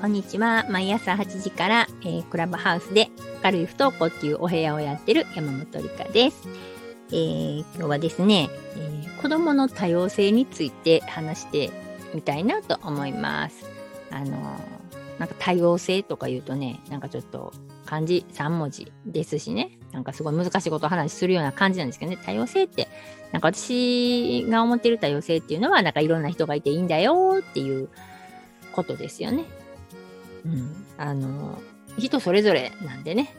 こんにちは。毎朝8時から、えー、クラブハウスで軽い不登校っていうお部屋をやってる山本理香です。えー、今日はですね、えー、子供の多様性について話してみたいなと思います。あのなんか多様性とか言うとね、なんかちょっと漢字3文字ですしね、なんかすごい難しいことを話するような感じなんですけどね、多様性って、なんか私が思ってる多様性っていうのは、なんかいろんな人がいていいんだよっていうことですよね。うん、あの人それぞれなんでね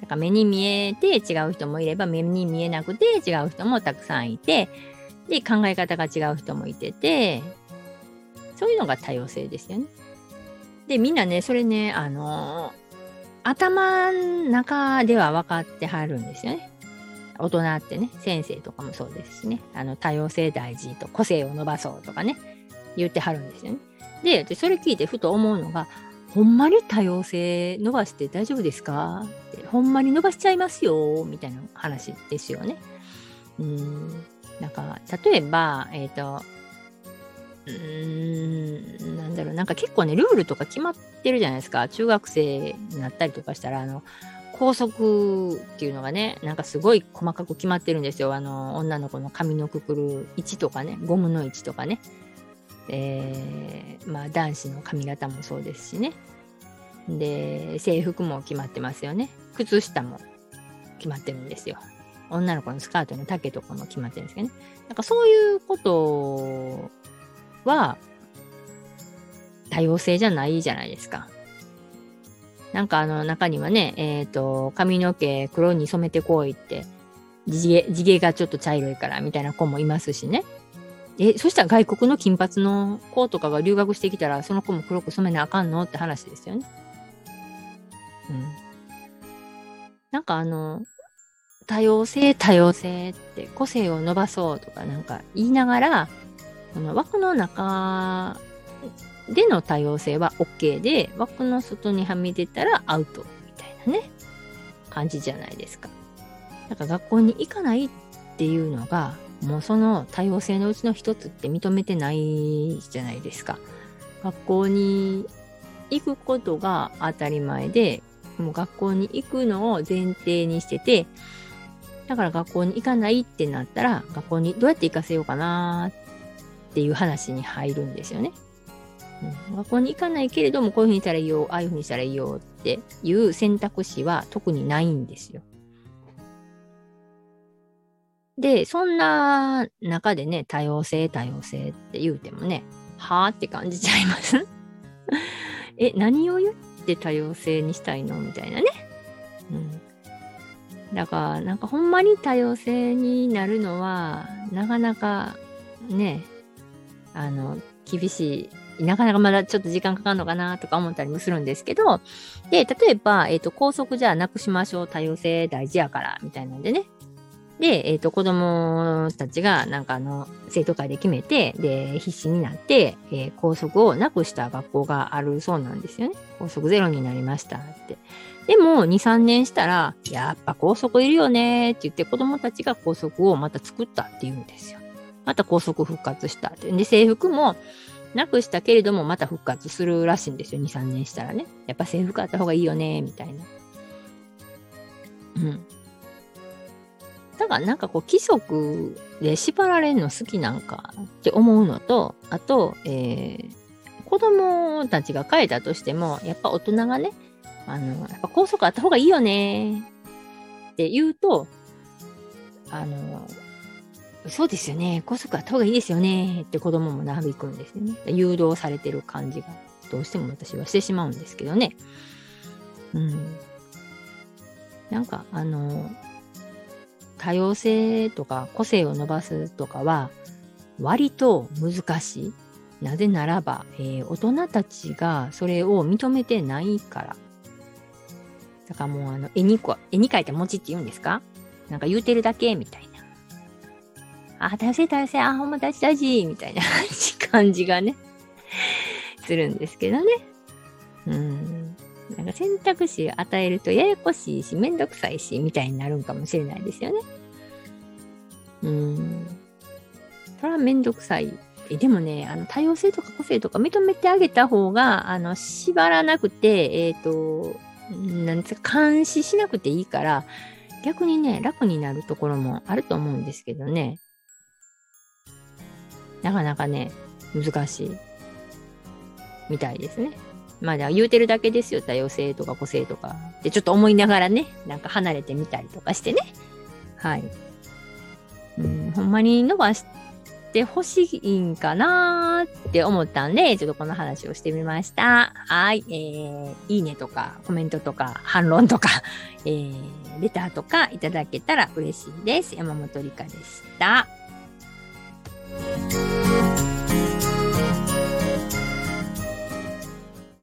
なんか目に見えて違う人もいれば目に見えなくて違う人もたくさんいてで考え方が違う人もいててそういうのが多様性ですよね。でみんなねそれねあの頭の中では分かってはるんですよね。大人ってね先生とかもそうですしねあの多様性大事と個性を伸ばそうとかね言ってはるんですよね。でそれ聞いてふと思うのがほんまに多様性伸ばして大丈夫ですか？ってほんまに伸ばしちゃいますよみたいな話ですよね。うん。なんか、例えば、えっ、ー、と、うーん、なんだろう、なんか結構ね、ルールとか決まってるじゃないですか。中学生になったりとかしたら、あの、校則っていうのがね、なんかすごい細かく決まってるんですよ。あの、女の子の髪のくくる位置とかね、ゴムの位置とかね。えー、まあ、男子の髪型もそうですしね。で、制服も決まってますよね。靴下も決まってるんですよ。女の子のスカートの丈とかも決まってるんですけどね。なんかそういうことは多様性じゃないじゃないですか。なんかあの中にはね、えっ、ー、と、髪の毛黒に染めてこいって、地毛、地毛がちょっと茶色いからみたいな子もいますしね。え、そしたら外国の金髪の子とかが留学してきたら、その子も黒く染めなあかんのって話ですよね。うん。なんかあの、多様性、多様性って個性を伸ばそうとかなんか言いながら、この枠の中での多様性は OK で、枠の外にはみ出たらアウトみたいなね、感じじゃないですか。なんか学校に行かないっていうのが、もうその多様性のうちの一つって認めてないじゃないですか。学校に行くことが当たり前で、もう学校に行くのを前提にしてて、だから学校に行かないってなったら、学校にどうやって行かせようかなっていう話に入るんですよね。うん、学校に行かないけれども、こういうふうにしたらいいよ、ああいうふうにしたらいいよっていう選択肢は特にないんですよ。で、そんな中でね、多様性、多様性って言うてもね、はあって感じちゃいます え、何を言って多様性にしたいの？みたいなね。うん。だから、なんかほんまに多様性になるのは、なかなかね、あの、厳しい。なかなかまだちょっと時間かかるのかなとか思ったりもするんですけど、で、例えば、えっ、ー、と、校則じゃなくしましょう。多様性大事やから、みたいなんでね。で、えっ、ー、と、子供たちが、なんかあの、生徒会で決めて、で、必死になって、えー、校則をなくした学校があるそうなんですよね。校則ゼロになりましたって。でも、2、3年したら、やっぱ校則いるよねって言って、子供たちが校則をまた作ったって言うんですよ。また校則復活したって。で、制服も、なくしたけれども、また復活するらしいんですよ。2、3年したらね。やっぱ制服あった方がいいよね、みたいな。うん。だからなんかこう規則で縛られるの好きなんかって思うのと、あと、えー、子供たちが変えたとしても、やっぱ大人がね、あの、やっぱ校則あった方がいいよねって言うと、あの、そうですよね。校則あった方がいいですよねって子供もなびくんですよね。誘導されてる感じがどうしても私はしてしまうんですけどね。うん。なんか、あの、多様性とか個性を伸ばすとかは割と難しい。なぜならば、えー、大人たちがそれを認めてないから。だからもうあの絵に絵に描いた餅って言うんですか？なんか言うてるだけみたいな。あ、多様性多様性、あ、ほんま大事大事みたいな感じがね、するんですけどね。うん。なんか選択肢与えるとややこしいし、めんどくさいし、みたいになるんかもしれないですよね。うん。それはめんどくさいえでもね、あの、多様性とか個性とか認めてあげた方が、あの、縛らなくて、えっ、ー、と、なんつか、監視しなくていいから、逆にね、楽になるところもあると思うんですけどね。なかなかね、難しいみたいですね。まあ、言うてるだけですよ。多様性とか個性とか。で、ちょっと思いながらね、なんか離れてみたりとかしてね。はい。うん、ほんまに伸ばしてほしいんかなって思ったんで、ちょっとこの話をしてみました。はい。えー、いいねとか、コメントとか、反論とか、えー、レターとかいただけたら嬉しいです。山本理香でした。